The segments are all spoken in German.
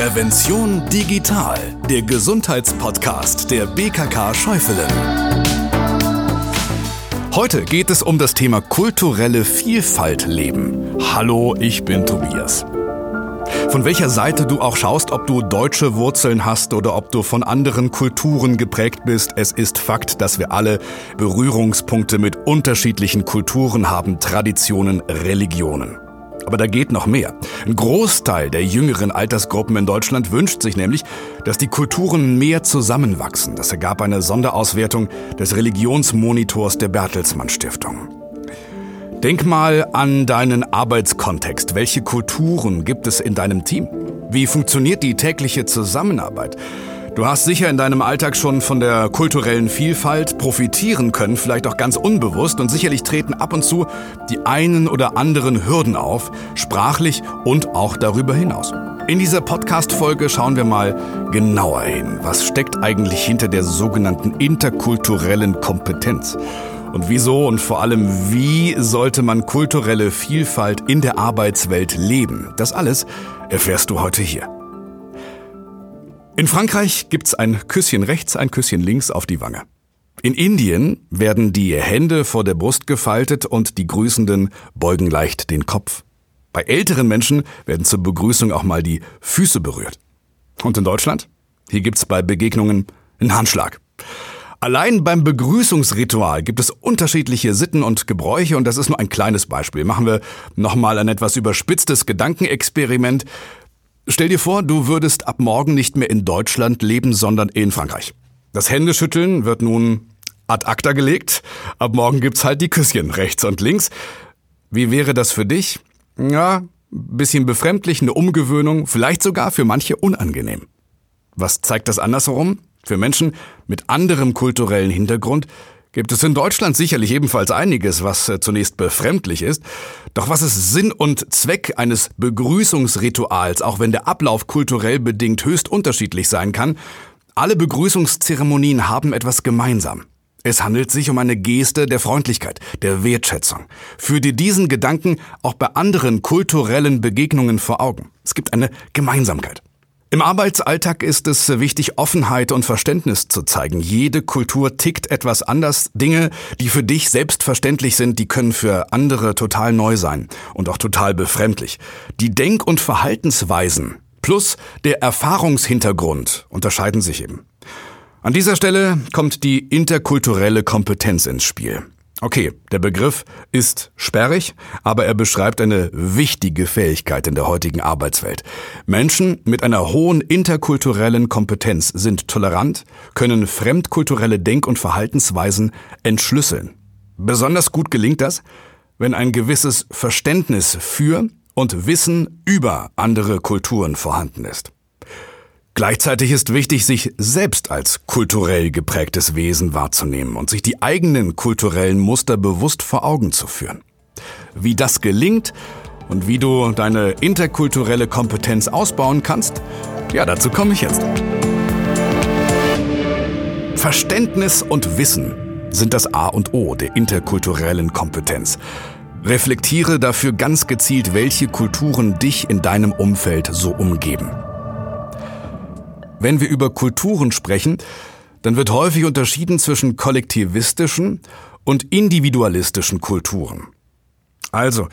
Prävention digital, der Gesundheitspodcast der BKK Schäufelen. Heute geht es um das Thema kulturelle Vielfalt leben. Hallo, ich bin Tobias. Von welcher Seite du auch schaust, ob du deutsche Wurzeln hast oder ob du von anderen Kulturen geprägt bist, es ist Fakt, dass wir alle Berührungspunkte mit unterschiedlichen Kulturen haben, Traditionen, Religionen. Aber da geht noch mehr. Ein Großteil der jüngeren Altersgruppen in Deutschland wünscht sich nämlich, dass die Kulturen mehr zusammenwachsen. Das ergab eine Sonderauswertung des Religionsmonitors der Bertelsmann Stiftung. Denk mal an deinen Arbeitskontext. Welche Kulturen gibt es in deinem Team? Wie funktioniert die tägliche Zusammenarbeit? Du hast sicher in deinem Alltag schon von der kulturellen Vielfalt profitieren können, vielleicht auch ganz unbewusst und sicherlich treten ab und zu die einen oder anderen Hürden auf, sprachlich und auch darüber hinaus. In dieser Podcast-Folge schauen wir mal genauer hin. Was steckt eigentlich hinter der sogenannten interkulturellen Kompetenz? Und wieso und vor allem wie sollte man kulturelle Vielfalt in der Arbeitswelt leben? Das alles erfährst du heute hier. In Frankreich gibt's ein Küsschen rechts, ein Küsschen links auf die Wange. In Indien werden die Hände vor der Brust gefaltet und die Grüßenden beugen leicht den Kopf. Bei älteren Menschen werden zur Begrüßung auch mal die Füße berührt. Und in Deutschland? Hier gibt's bei Begegnungen einen Handschlag. Allein beim Begrüßungsritual gibt es unterschiedliche Sitten und Gebräuche und das ist nur ein kleines Beispiel. Machen wir nochmal ein etwas überspitztes Gedankenexperiment. Stell dir vor, du würdest ab morgen nicht mehr in Deutschland leben, sondern in Frankreich. Das Händeschütteln wird nun ad acta gelegt. Ab morgen gibt's halt die Küsschen rechts und links. Wie wäre das für dich? Ja, bisschen befremdlich, eine Umgewöhnung, vielleicht sogar für manche unangenehm. Was zeigt das andersherum? Für Menschen mit anderem kulturellen Hintergrund gibt es in Deutschland sicherlich ebenfalls einiges, was äh, zunächst befremdlich ist. Doch was ist Sinn und Zweck eines Begrüßungsrituals, auch wenn der Ablauf kulturell bedingt höchst unterschiedlich sein kann? Alle Begrüßungszeremonien haben etwas gemeinsam. Es handelt sich um eine Geste der Freundlichkeit, der Wertschätzung. Führ dir diesen Gedanken auch bei anderen kulturellen Begegnungen vor Augen. Es gibt eine Gemeinsamkeit. Im Arbeitsalltag ist es wichtig, Offenheit und Verständnis zu zeigen. Jede Kultur tickt etwas anders. Dinge, die für dich selbstverständlich sind, die können für andere total neu sein und auch total befremdlich. Die Denk- und Verhaltensweisen plus der Erfahrungshintergrund unterscheiden sich eben. An dieser Stelle kommt die interkulturelle Kompetenz ins Spiel. Okay, der Begriff ist sperrig, aber er beschreibt eine wichtige Fähigkeit in der heutigen Arbeitswelt. Menschen mit einer hohen interkulturellen Kompetenz sind tolerant, können fremdkulturelle Denk- und Verhaltensweisen entschlüsseln. Besonders gut gelingt das, wenn ein gewisses Verständnis für und Wissen über andere Kulturen vorhanden ist. Gleichzeitig ist wichtig, sich selbst als kulturell geprägtes Wesen wahrzunehmen und sich die eigenen kulturellen Muster bewusst vor Augen zu führen. Wie das gelingt und wie du deine interkulturelle Kompetenz ausbauen kannst, ja, dazu komme ich jetzt. Verständnis und Wissen sind das A und O der interkulturellen Kompetenz. Reflektiere dafür ganz gezielt, welche Kulturen dich in deinem Umfeld so umgeben. Wenn wir über Kulturen sprechen, dann wird häufig unterschieden zwischen kollektivistischen und individualistischen Kulturen. Also,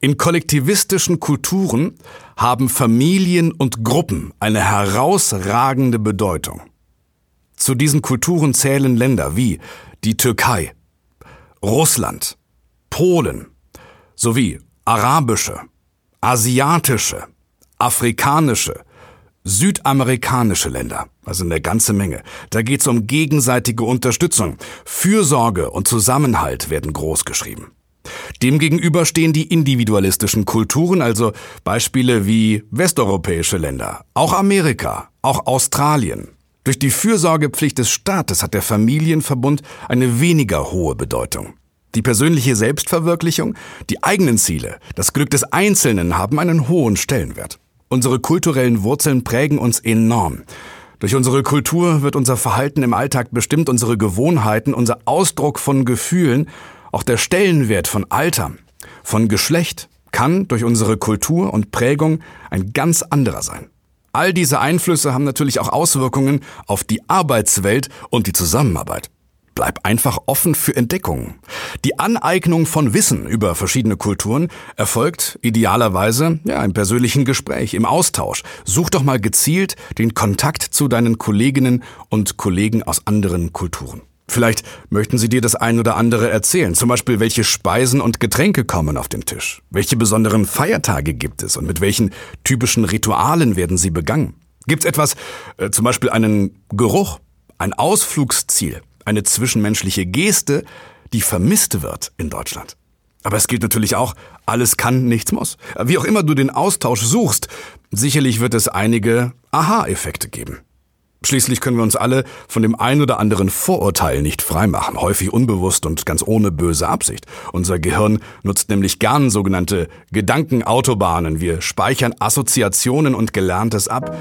in kollektivistischen Kulturen haben Familien und Gruppen eine herausragende Bedeutung. Zu diesen Kulturen zählen Länder wie die Türkei, Russland, Polen sowie arabische, asiatische, afrikanische, südamerikanische Länder, also eine ganze Menge. Da geht es um gegenseitige Unterstützung. Fürsorge und Zusammenhalt werden groß geschrieben. Demgegenüber stehen die individualistischen Kulturen, also Beispiele wie westeuropäische Länder, auch Amerika, auch Australien. Durch die Fürsorgepflicht des Staates hat der Familienverbund eine weniger hohe Bedeutung. Die persönliche Selbstverwirklichung, die eigenen Ziele, das Glück des Einzelnen haben einen hohen Stellenwert. Unsere kulturellen Wurzeln prägen uns enorm. Durch unsere Kultur wird unser Verhalten im Alltag bestimmt, unsere Gewohnheiten, unser Ausdruck von Gefühlen, auch der Stellenwert von Alter, von Geschlecht kann durch unsere Kultur und Prägung ein ganz anderer sein. All diese Einflüsse haben natürlich auch Auswirkungen auf die Arbeitswelt und die Zusammenarbeit. Bleib einfach offen für Entdeckungen. Die Aneignung von Wissen über verschiedene Kulturen erfolgt idealerweise ja, im persönlichen Gespräch, im Austausch. Such doch mal gezielt den Kontakt zu deinen Kolleginnen und Kollegen aus anderen Kulturen. Vielleicht möchten sie dir das ein oder andere erzählen, zum Beispiel welche Speisen und Getränke kommen auf den Tisch, welche besonderen Feiertage gibt es und mit welchen typischen Ritualen werden sie begangen. Gibt es etwas, äh, zum Beispiel einen Geruch, ein Ausflugsziel, eine zwischenmenschliche Geste, die vermisst wird in Deutschland. Aber es gilt natürlich auch, alles kann, nichts muss. Wie auch immer du den Austausch suchst, sicherlich wird es einige Aha-Effekte geben. Schließlich können wir uns alle von dem ein oder anderen Vorurteil nicht freimachen, häufig unbewusst und ganz ohne böse Absicht. Unser Gehirn nutzt nämlich gern sogenannte Gedankenautobahnen. Wir speichern Assoziationen und Gelerntes ab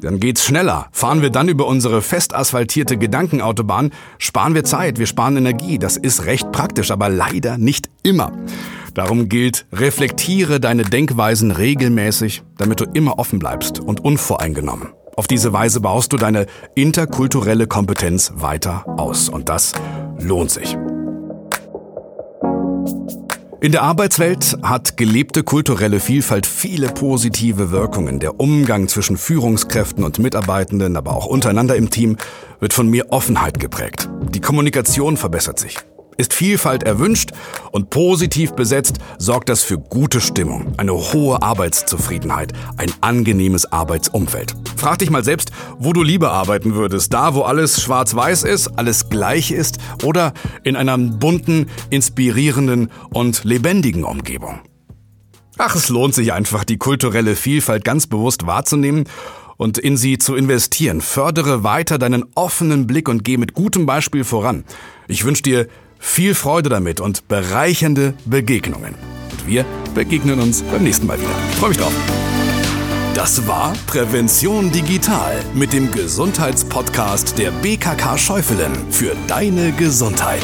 dann geht's schneller. Fahren wir dann über unsere fest asphaltierte Gedankenautobahn, sparen wir Zeit, wir sparen Energie. Das ist recht praktisch, aber leider nicht immer. Darum gilt, reflektiere deine Denkweisen regelmäßig, damit du immer offen bleibst und unvoreingenommen. Auf diese Weise baust du deine interkulturelle Kompetenz weiter aus. Und das lohnt sich. In der Arbeitswelt hat gelebte kulturelle Vielfalt viele positive Wirkungen. Der Umgang zwischen Führungskräften und Mitarbeitenden, aber auch untereinander im Team, wird von mehr Offenheit geprägt. Die Kommunikation verbessert sich. Ist Vielfalt erwünscht und positiv besetzt, sorgt das für gute Stimmung, eine hohe Arbeitszufriedenheit, ein angenehmes Arbeitsumfeld. Frag dich mal selbst, wo du lieber arbeiten würdest. Da, wo alles schwarz-weiß ist, alles gleich ist oder in einer bunten, inspirierenden und lebendigen Umgebung. Ach, es lohnt sich einfach, die kulturelle Vielfalt ganz bewusst wahrzunehmen und in sie zu investieren. Fördere weiter deinen offenen Blick und geh mit gutem Beispiel voran. Ich wünsche dir viel Freude damit und bereichernde Begegnungen. Und wir begegnen uns beim nächsten Mal wieder. Freue mich drauf. Das war Prävention Digital mit dem Gesundheitspodcast der BKK Schäufelen für deine Gesundheit.